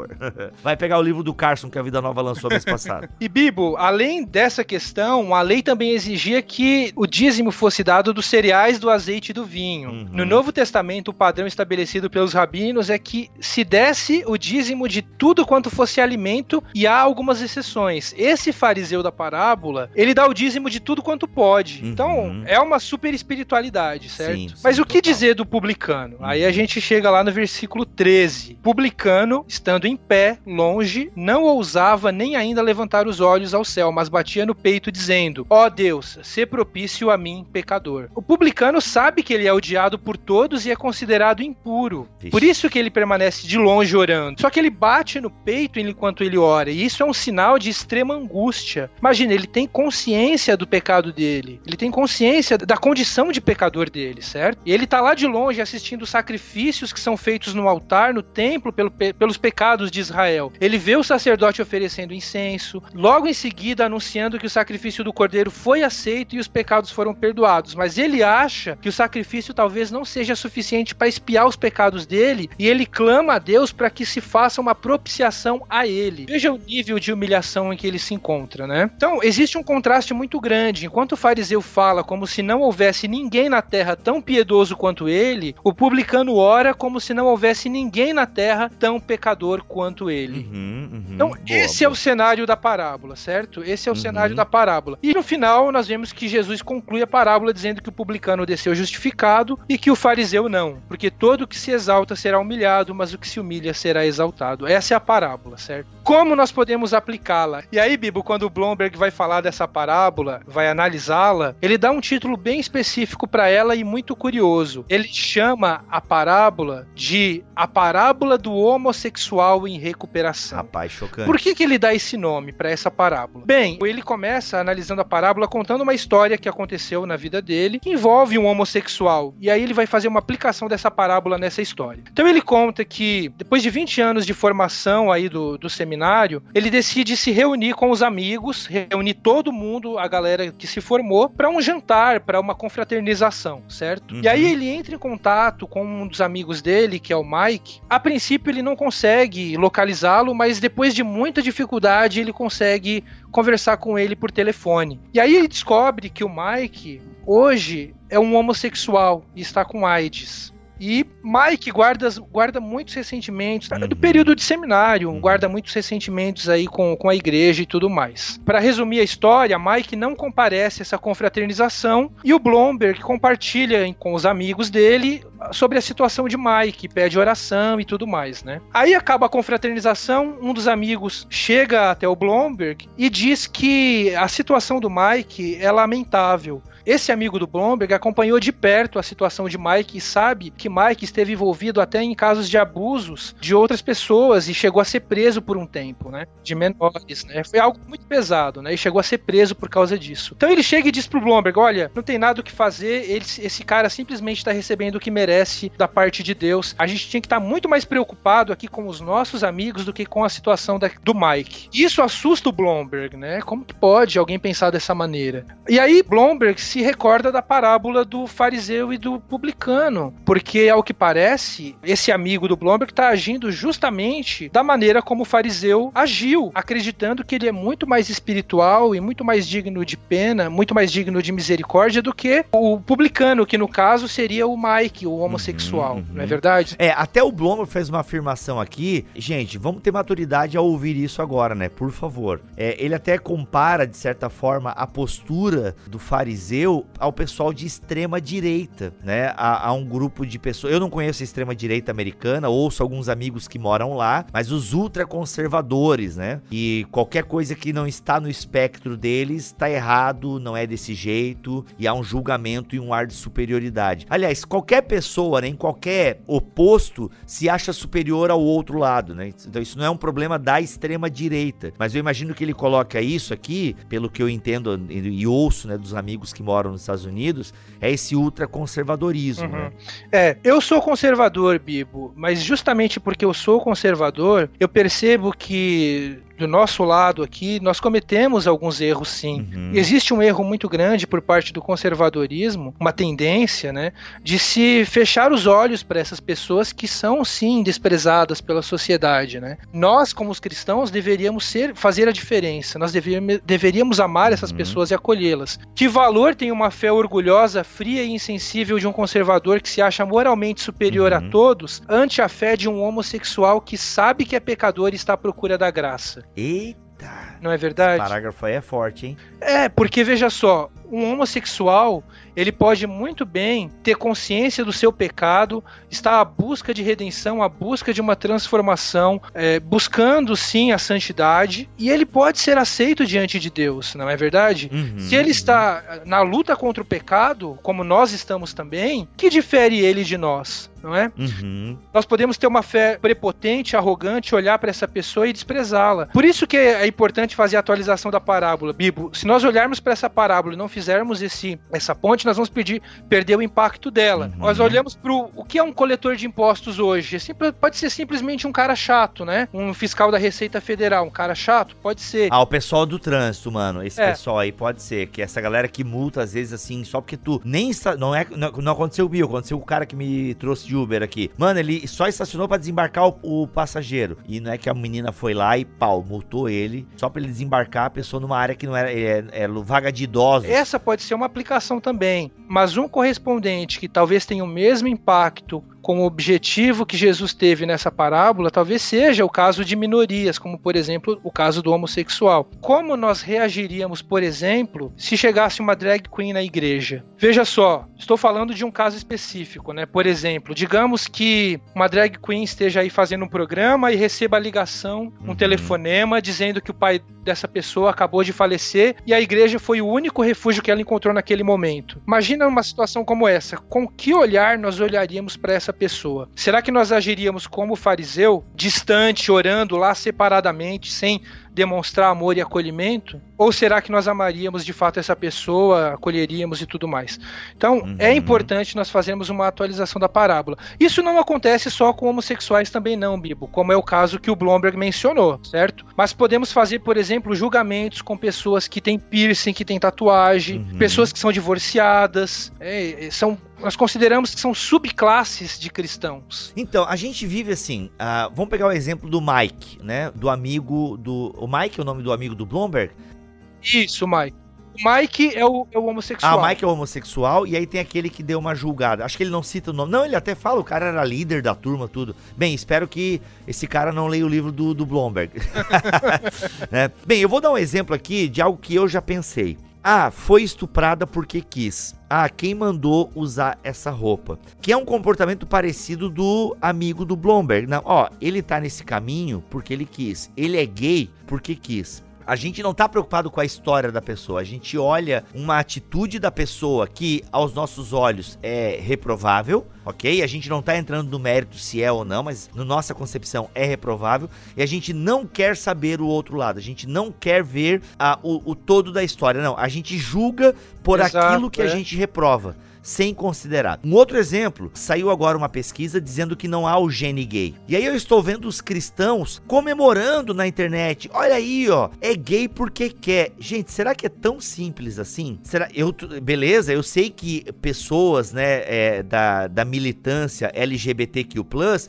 Vai pegar o livro do Carson que a Vida Nova lançou mês passado. e Bibo, além dessa questão, a lei também exigia que o dízimo fosse dado dos cereais, do azeite e do vinho. Uhum. No Novo Testamento, o padrão estabelecido pelos rabinos é que se desse o dízimo de tudo quanto fosse alimento, e há algumas exceções. Esse fariseu da parábola ele dá o dízimo de tudo quanto pode. Uhum. Então, é uma super espiritualidade, certo? Sim, Mas sim, o que total. dizer do publicano? Uhum. Aí a gente chega lá no versículo 13. Publicano, estando em pé, longe, não ousava nem ainda levantar os olhos ao céu, mas batia no peito, dizendo: Ó oh Deus, se propício a mim, pecador. O publicano sabe que ele é odiado por todos e é considerado impuro. Ixi. Por isso que ele permanece de longe orando. Só que ele bate no peito enquanto ele ora, e isso é um sinal de extrema angústia. Imagina, ele tem consciência do pecado dele, ele tem consciência da condição de pecador dele, certo? E ele tá lá de longe assistindo sacrifícios que são feitos no altar, no templo, pelo, pelos pecados de Israel. Ele vê o sacerdote oferecendo incenso, logo em seguida anunciando que o sacrifício do cordeiro foi aceito e os pecados foram perdoados. Mas ele acha que o sacrifício talvez não seja suficiente para espiar os pecados dele e ele clama a Deus para que se faça uma propiciação a ele. Veja o nível de humilhação em que ele se encontra, né? Então, existe um contraste muito grande. Enquanto o fariseu fala como se não houvesse ninguém na terra tão piedoso quanto ele, o publicano ora como se não houvesse ninguém na terra tão pecador quanto ele. Uhum, uhum, então, boa, esse boa. é o cenário da parábola, certo? Esse é o uhum. cenário da parábola. E no final, nós vemos que Jesus conclui a parábola dizendo que o publicano desceu justificado e que o fariseu não, porque todo que se exalta será humilhado, mas o que se humilha será exaltado. Essa é a parábola, certo? Como nós podemos aplicá-la? E aí, Bibo, quando o Blomberg vai falar dessa parábola, vai analisá-la, ele dá um título bem específico para ela e muito curioso. Ele chama a parábola de a parábola do homossexual em recuperação. Rapaz, chocante. Por que, que ele dá esse nome para essa parábola? Bem, ele começa analisando a parábola contando uma história que aconteceu na vida dele que envolve um homossexual. E aí ele vai fazer uma aplicação dessa parábola nessa história. Então ele conta que depois de 20 anos de formação aí do, do seminário, seminário, ele decide se reunir com os amigos, reunir todo mundo, a galera que se formou, para um jantar, para uma confraternização, certo? Uhum. E aí ele entra em contato com um dos amigos dele, que é o Mike. A princípio ele não consegue localizá-lo, mas depois de muita dificuldade ele consegue conversar com ele por telefone. E aí ele descobre que o Mike hoje é um homossexual e está com AIDS. E Mike guarda, guarda muitos ressentimentos, tá? uhum. do período de seminário, uhum. guarda muitos ressentimentos aí com, com a igreja e tudo mais. Para resumir a história, Mike não comparece a essa confraternização e o Blomberg compartilha com os amigos dele sobre a situação de Mike, pede oração e tudo mais, né? Aí acaba a confraternização, um dos amigos chega até o Blomberg e diz que a situação do Mike é lamentável esse amigo do Blomberg acompanhou de perto a situação de Mike e sabe que Mike esteve envolvido até em casos de abusos de outras pessoas e chegou a ser preso por um tempo, né? De menores, né? Foi algo muito pesado, né? E chegou a ser preso por causa disso. Então ele chega e diz pro Blomberg: olha, não tem nada o que fazer, ele, esse cara simplesmente está recebendo o que merece da parte de Deus. A gente tinha que estar tá muito mais preocupado aqui com os nossos amigos do que com a situação da, do Mike. Isso assusta o Blomberg, né? Como que pode alguém pensar dessa maneira? E aí Blomberg se recorda da parábola do fariseu e do publicano, porque ao que parece, esse amigo do Blomberg está agindo justamente da maneira como o fariseu agiu, acreditando que ele é muito mais espiritual e muito mais digno de pena, muito mais digno de misericórdia do que o publicano, que no caso seria o Mike, o homossexual, uhum, uhum. não é verdade? É, até o Blomberg fez uma afirmação aqui, gente, vamos ter maturidade ao ouvir isso agora, né? Por favor. É, ele até compara, de certa forma, a postura do fariseu ao pessoal de extrema direita, né? A, a, um grupo de pessoas. Eu não conheço a extrema direita americana, ouço alguns amigos que moram lá, mas os ultraconservadores, né? E qualquer coisa que não está no espectro deles está errado, não é desse jeito, e há um julgamento e um ar de superioridade. Aliás, qualquer pessoa, né, em qualquer oposto, se acha superior ao outro lado, né? Então isso não é um problema da extrema direita, mas eu imagino que ele coloca isso aqui, pelo que eu entendo e ouço, né, dos amigos que moram moram nos Estados Unidos, é esse ultraconservadorismo. Uhum. Né? É, eu sou conservador, Bibo, mas justamente porque eu sou conservador, eu percebo que do nosso lado aqui, nós cometemos alguns erros sim. Uhum. Existe um erro muito grande por parte do conservadorismo, uma tendência, né, de se fechar os olhos para essas pessoas que são sim desprezadas pela sociedade, né? Nós, como os cristãos, deveríamos ser, fazer a diferença. Nós deveríamos, deveríamos amar essas uhum. pessoas e acolhê-las. Que valor tem uma fé orgulhosa, fria e insensível de um conservador que se acha moralmente superior uhum. a todos, ante a fé de um homossexual que sabe que é pecador e está à procura da graça? Eita! Não é verdade? Esse parágrafo aí é forte, hein? É, porque veja só, um homossexual ele pode muito bem ter consciência do seu pecado, estar à busca de redenção, à busca de uma transformação, é, buscando sim a santidade, e ele pode ser aceito diante de Deus, não é verdade? Uhum, Se ele está na luta contra o pecado, como nós estamos também, que difere ele de nós? não é? Uhum. Nós podemos ter uma fé prepotente, arrogante, olhar para essa pessoa e desprezá-la. Por isso que é importante fazer a atualização da parábola. Bibo, se nós olharmos para essa parábola e não fizermos esse, essa ponte, nós vamos pedir, perder o impacto dela. Uhum. Nós olhamos para o que é um coletor de impostos hoje. É pode ser simplesmente um cara chato, né? Um fiscal da Receita Federal, um cara chato, pode ser. Ah, o pessoal do trânsito, mano. Esse é. pessoal aí pode ser. Que essa galera que multa, às vezes, assim, só porque tu nem está. Não, é, não, não aconteceu o Bill, aconteceu o cara que me trouxe de Uber aqui. Mano, ele só estacionou para desembarcar o, o, passageiro. E não é que a menina foi lá e pau, multou ele. Só pra ele desembarcar a pessoa numa área que não era. É, é vaga de idosos. Essa pode ser uma aplicação também. Mas um correspondente que talvez tenha o mesmo impacto com o objetivo que Jesus teve nessa parábola, talvez seja o caso de minorias, como por exemplo o caso do homossexual. Como nós reagiríamos, por exemplo, se chegasse uma drag queen na igreja? Veja só, estou falando de um caso específico, né? Por exemplo, digamos que uma drag queen esteja aí fazendo um programa e receba a ligação, um uhum. telefonema dizendo que o pai dessa pessoa acabou de falecer e a igreja foi o único refúgio que ela encontrou naquele momento. Imagina uma situação como essa. Com que olhar nós olharíamos para essa pessoa. Será que nós agiríamos como fariseu, distante, orando lá separadamente, sem demonstrar amor e acolhimento? Ou será que nós amaríamos de fato essa pessoa, acolheríamos e tudo mais? Então, uhum. é importante nós fazermos uma atualização da parábola. Isso não acontece só com homossexuais também não, Bibo, como é o caso que o Blomberg mencionou, certo? Mas podemos fazer, por exemplo, julgamentos com pessoas que têm piercing, que têm tatuagem, uhum. pessoas que são divorciadas, é, são nós consideramos que são subclasses de cristãos. Então, a gente vive assim. Uh, vamos pegar o exemplo do Mike, né? Do amigo do. O Mike é o nome do amigo do Bloomberg? Isso, Mike. O Mike é o, é o homossexual. Ah, o Mike é o homossexual, e aí tem aquele que deu uma julgada. Acho que ele não cita o nome. Não, ele até fala, o cara era líder da turma, tudo. Bem, espero que esse cara não leia o livro do, do Blomberg. né? Bem, eu vou dar um exemplo aqui de algo que eu já pensei. Ah, foi estuprada porque quis. Ah, quem mandou usar essa roupa? Que é um comportamento parecido do amigo do Blomberg. Não, ó, ele tá nesse caminho porque ele quis. Ele é gay porque quis a gente não tá preocupado com a história da pessoa, a gente olha uma atitude da pessoa que aos nossos olhos é reprovável, ok? A gente não tá entrando no mérito se é ou não, mas na nossa concepção é reprovável. E a gente não quer saber o outro lado, a gente não quer ver a, o, o todo da história, não, a gente julga por Exato, aquilo que é. a gente reprova sem considerar. Um outro exemplo, saiu agora uma pesquisa dizendo que não há o gene gay. E aí eu estou vendo os cristãos comemorando na internet. Olha aí, ó, é gay porque quer. Gente, será que é tão simples assim? Será eu beleza, eu sei que pessoas, né, é, da, da militância LGBTQ+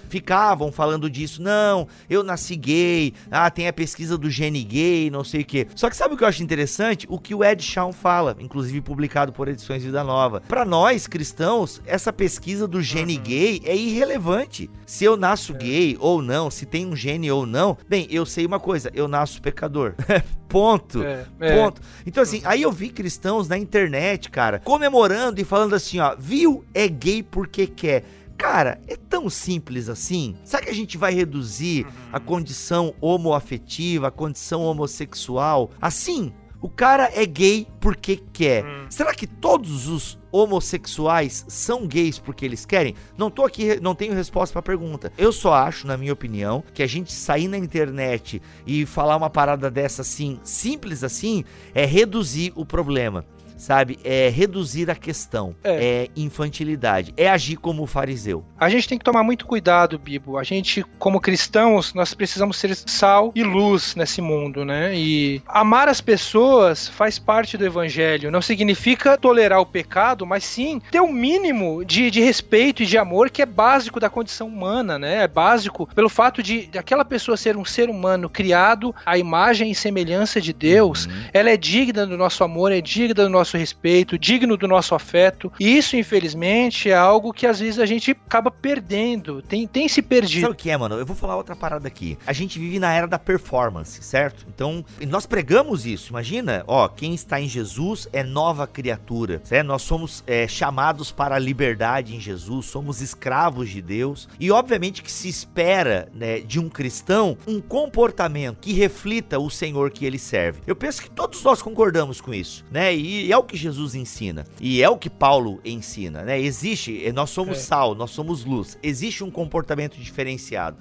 ficavam falando disso. Não, eu nasci gay. Ah, tem a pesquisa do gene gay, não sei o que. Só que sabe o que eu acho interessante? O que o Ed Shawn fala, inclusive publicado por Edições Vida Nova. Para nós nós cristãos, essa pesquisa do gene uhum. gay é irrelevante. Se eu nasço é. gay ou não, se tem um gene ou não, bem, eu sei uma coisa, eu nasço pecador. ponto. É, é. Ponto. Então, assim, aí eu vi cristãos na internet, cara, comemorando e falando assim, ó, viu? É gay porque quer. Cara, é tão simples assim? Será que a gente vai reduzir a uhum. condição homoafetiva, a condição homossexual assim? O cara é gay porque quer. Hum. Será que todos os homossexuais são gays porque eles querem? Não tô aqui, não tenho resposta para a pergunta. Eu só acho, na minha opinião, que a gente sair na internet e falar uma parada dessa assim, simples assim, é reduzir o problema sabe? É reduzir a questão, é. é infantilidade, é agir como o fariseu. A gente tem que tomar muito cuidado, Bibo. A gente, como cristãos, nós precisamos ser sal e luz nesse mundo, né? E amar as pessoas faz parte do evangelho. Não significa tolerar o pecado, mas sim ter o um mínimo de, de respeito e de amor que é básico da condição humana, né? É básico pelo fato de, de aquela pessoa ser um ser humano criado à imagem e semelhança de Deus. Uhum. Ela é digna do nosso amor, é digna do nosso nosso respeito, digno do nosso afeto. E isso, infelizmente, é algo que às vezes a gente acaba perdendo, tem, tem se perdido. Sabe o que é, mano? Eu vou falar outra parada aqui. A gente vive na era da performance, certo? Então, nós pregamos isso. Imagina, ó, quem está em Jesus é nova criatura, certo? Nós somos é, chamados para a liberdade em Jesus, somos escravos de Deus. E obviamente que se espera né, de um cristão um comportamento que reflita o Senhor que ele serve. Eu penso que todos nós concordamos com isso, né? E é o que Jesus ensina. E é o que Paulo ensina, né? Existe, nós somos é. sal, nós somos luz. Existe um comportamento diferenciado.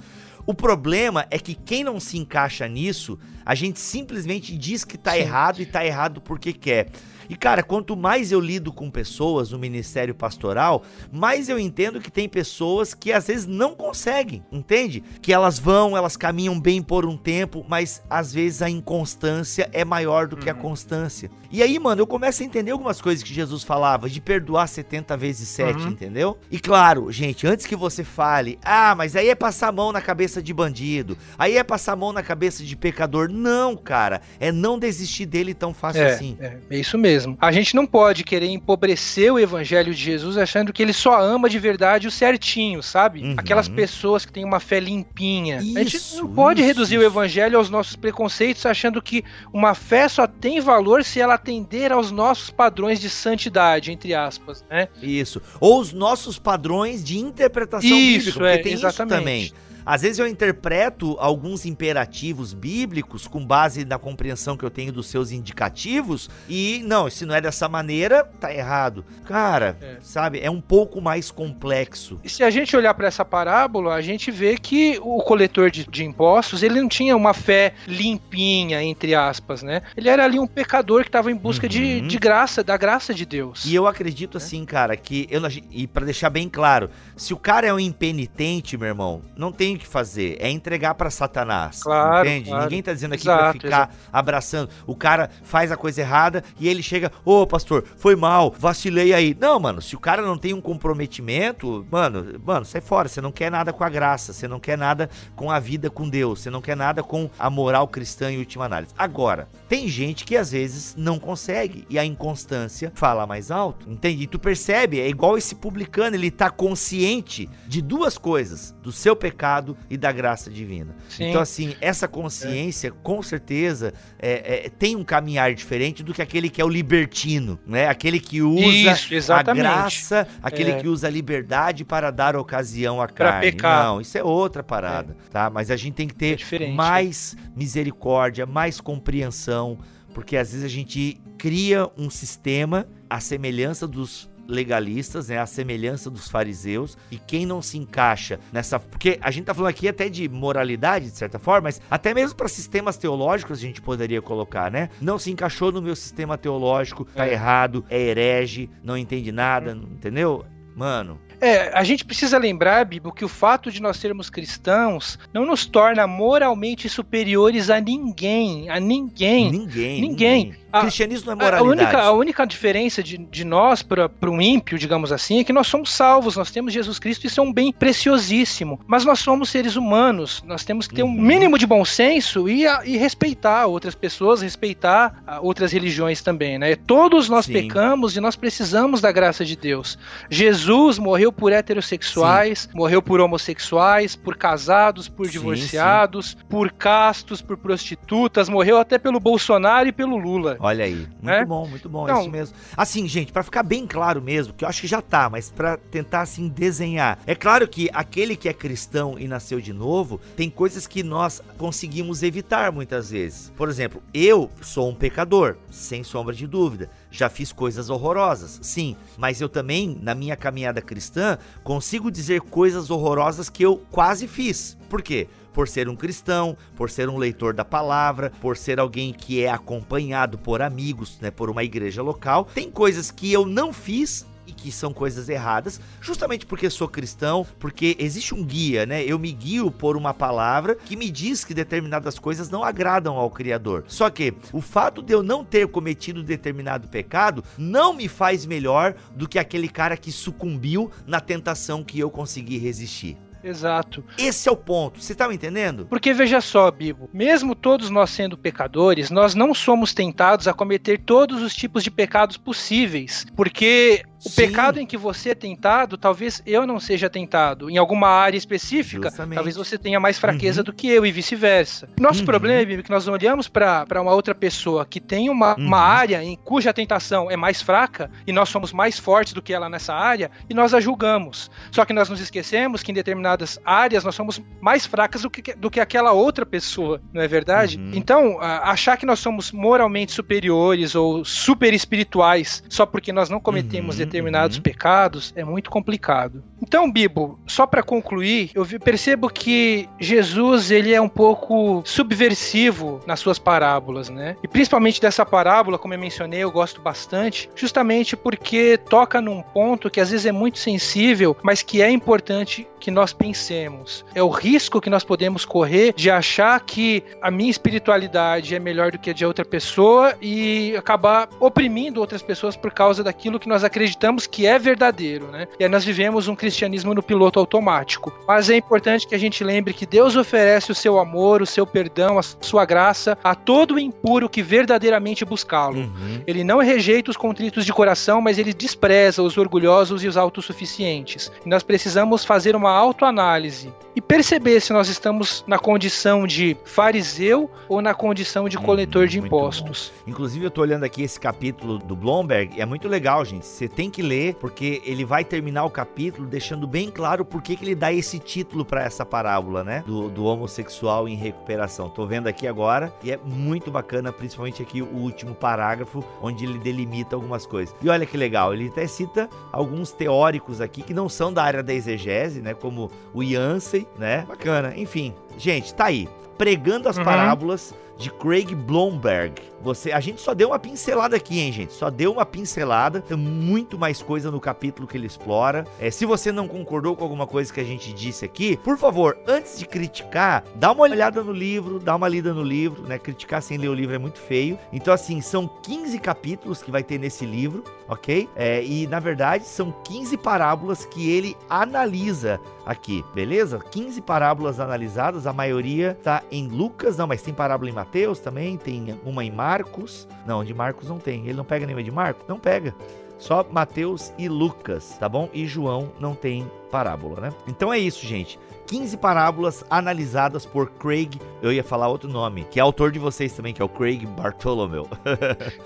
O problema é que quem não se encaixa nisso, a gente simplesmente diz que tá errado e tá errado porque quer. E cara, quanto mais eu lido com pessoas no ministério pastoral, mais eu entendo que tem pessoas que às vezes não conseguem, entende? Que elas vão, elas caminham bem por um tempo, mas às vezes a inconstância é maior do que a uhum. constância. E aí, mano, eu começo a entender algumas coisas que Jesus falava, de perdoar 70 vezes 7, uhum. entendeu? E claro, gente, antes que você fale, ah, mas aí é passar a mão na cabeça de bandido, aí é passar a mão na cabeça de pecador. Não, cara, é não desistir dele tão fácil é, assim. É, é isso mesmo. A gente não pode querer empobrecer o evangelho de Jesus achando que ele só ama de verdade o certinho, sabe? Uhum. Aquelas pessoas que têm uma fé limpinha. Isso, a gente não pode isso, reduzir isso. o evangelho aos nossos preconceitos achando que uma fé só tem valor se ela atender aos nossos padrões de santidade, entre aspas, né? Isso. Ou os nossos padrões de interpretação isso, bíblica, porque é, tem exatamente. isso também. Às vezes eu interpreto alguns imperativos bíblicos com base na compreensão que eu tenho dos seus indicativos e não, se não é dessa maneira, tá errado. Cara, é. sabe, é um pouco mais complexo. E se a gente olhar para essa parábola, a gente vê que o coletor de, de, impostos, ele não tinha uma fé limpinha, entre aspas, né? Ele era ali um pecador que estava em busca uhum. de, de graça, da graça de Deus. E eu acredito é. assim, cara, que eu e para deixar bem claro, se o cara é um impenitente, meu irmão, não tem que fazer, é entregar para Satanás. Claro, entende? Claro. Ninguém tá dizendo aqui para ficar exato. abraçando. O cara faz a coisa errada e ele chega, ô oh, pastor, foi mal, vacilei aí. Não, mano, se o cara não tem um comprometimento, mano, mano, sai fora. Você não quer nada com a graça, você não quer nada com a vida com Deus, você não quer nada com a moral cristã em última análise. Agora, tem gente que às vezes não consegue e a inconstância fala mais alto, entende? E tu percebe, é igual esse publicano, ele tá consciente de duas coisas, do seu pecado pecado e da graça divina. Sim. Então, assim, essa consciência, com certeza, é, é, tem um caminhar diferente do que aquele que é o libertino, né? Aquele que usa isso, a graça, aquele é. que usa a liberdade para dar ocasião à pra carne. Pecar. Não, isso é outra parada, é. tá? Mas a gente tem que ter é mais misericórdia, mais compreensão, porque às vezes a gente cria um sistema à semelhança dos legalistas, né, a semelhança dos fariseus, e quem não se encaixa nessa, porque a gente tá falando aqui até de moralidade de certa forma, mas até mesmo para sistemas teológicos a gente poderia colocar, né? Não se encaixou no meu sistema teológico, tá é. errado, é herege, não entende nada, é. entendeu? Mano, é, a gente precisa lembrar, Bibo, que o fato de nós sermos cristãos não nos torna moralmente superiores a ninguém. A ninguém. Ninguém. Ninguém. ninguém. A, cristianismo não é moralidade. A única, a única diferença de, de nós para um ímpio, digamos assim, é que nós somos salvos, nós temos Jesus Cristo, e isso é um bem preciosíssimo. Mas nós somos seres humanos, nós temos que ter um uhum. mínimo de bom senso e, a, e respeitar outras pessoas, respeitar outras religiões também, né? Todos nós Sim. pecamos e nós precisamos da graça de Deus. Jesus morreu por heterossexuais, sim. morreu por homossexuais, por casados, por divorciados, sim, sim. por castos, por prostitutas, morreu até pelo Bolsonaro e pelo Lula. Olha aí, muito é? bom, muito bom, então, isso mesmo. Assim, gente, para ficar bem claro mesmo, que eu acho que já tá, mas para tentar assim desenhar. É claro que aquele que é cristão e nasceu de novo, tem coisas que nós conseguimos evitar muitas vezes. Por exemplo, eu sou um pecador, sem sombra de dúvida. Já fiz coisas horrorosas, sim, mas eu também, na minha caminhada cristã, consigo dizer coisas horrorosas que eu quase fiz. Por quê? Por ser um cristão, por ser um leitor da palavra, por ser alguém que é acompanhado por amigos, né, por uma igreja local. Tem coisas que eu não fiz e que são coisas erradas, justamente porque sou cristão, porque existe um guia, né? Eu me guio por uma palavra que me diz que determinadas coisas não agradam ao Criador. Só que o fato de eu não ter cometido determinado pecado não me faz melhor do que aquele cara que sucumbiu na tentação que eu consegui resistir. Exato. Esse é o ponto. Você tá me entendendo? Porque veja só, Bibo, mesmo todos nós sendo pecadores, nós não somos tentados a cometer todos os tipos de pecados possíveis, porque o Sim. pecado em que você é tentado, talvez eu não seja tentado. Em alguma área específica, Justamente. talvez você tenha mais fraqueza uhum. do que eu e vice-versa. Nosso uhum. problema é que nós olhamos para uma outra pessoa que tem uma, uhum. uma área em cuja tentação é mais fraca e nós somos mais fortes do que ela nessa área e nós a julgamos. Só que nós nos esquecemos que em determinadas áreas nós somos mais fracas do que, do que aquela outra pessoa, não é verdade? Uhum. Então, achar que nós somos moralmente superiores ou super espirituais só porque nós não cometemos uhum determinados uhum. pecados é muito complicado. Então, Bibo, só para concluir, eu percebo que Jesus ele é um pouco subversivo nas suas parábolas, né? E principalmente dessa parábola, como eu mencionei, eu gosto bastante, justamente porque toca num ponto que às vezes é muito sensível, mas que é importante que nós pensemos. É o risco que nós podemos correr de achar que a minha espiritualidade é melhor do que a de outra pessoa e acabar oprimindo outras pessoas por causa daquilo que nós acreditamos que é verdadeiro, né? E aí nós vivemos um cristianismo no piloto automático. Mas é importante que a gente lembre que Deus oferece o seu amor, o seu perdão, a sua graça a todo impuro que verdadeiramente buscá-lo. Uhum. Ele não rejeita os contritos de coração, mas ele despreza os orgulhosos e os autossuficientes. E nós precisamos fazer uma autoanálise e perceber se nós estamos na condição de fariseu ou na condição de coletor hum, de impostos. Bom. Inclusive, eu tô olhando aqui esse capítulo do Blomberg, é muito legal, gente. Você tem que ler, porque ele vai terminar o capítulo deixando bem claro por que, que ele dá esse título para essa parábola, né? Do, do homossexual em recuperação. Tô vendo aqui agora e é muito bacana, principalmente aqui o último parágrafo, onde ele delimita algumas coisas. E olha que legal, ele até cita alguns teóricos aqui que não são da área da exegese, né? Como o Yancey, né? Bacana. Enfim, gente, tá aí. Pregando as uhum. parábolas de Craig Blomberg. Você, a gente só deu uma pincelada aqui, hein, gente? Só deu uma pincelada. Tem muito mais coisa no capítulo que ele explora. É, se você não concordou com alguma coisa que a gente disse aqui, por favor, antes de criticar, dá uma olhada no livro, dá uma lida no livro, né? Criticar sem ler o livro é muito feio. Então, assim, são 15 capítulos que vai ter nesse livro, ok? É, e na verdade são 15 parábolas que ele analisa aqui, beleza? 15 parábolas analisadas, a maioria tá em Lucas, não, mas tem parábola em também, tem uma em Marcos. Não, de Marcos não tem. Ele não pega nenhuma de Marcos? Não pega. Só Mateus e Lucas, tá bom? E João não tem parábola, né? Então é isso, gente. 15 parábolas analisadas por Craig, eu ia falar outro nome, que é autor de vocês também, que é o Craig Bartholomew.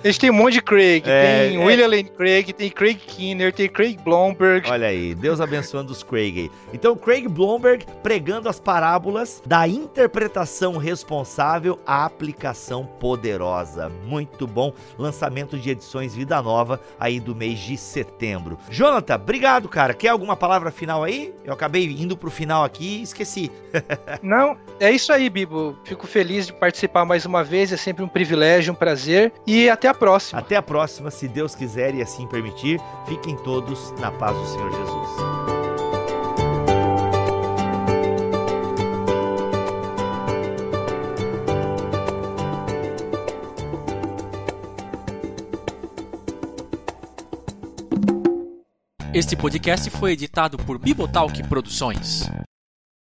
A gente tem um monte de Craig, é, tem é... William Lane Craig, tem Craig Kinner, tem Craig Blomberg. Olha aí, Deus abençoando os Craig. Então, Craig Blomberg pregando as parábolas da interpretação responsável à aplicação poderosa. Muito bom. Lançamento de edições Vida Nova aí do mês de setembro. Jonathan, obrigado, cara. Quer alguma palavra final aí? Eu acabei indo pro final aqui e esqueci. Não, é isso aí, Bibo. Fico feliz de participar mais uma vez. É sempre um privilégio, um prazer. E até a próxima. Até a próxima, se Deus quiser e assim permitir. Fiquem todos na paz do Senhor Jesus. Este podcast foi editado por Bibotalk Produções.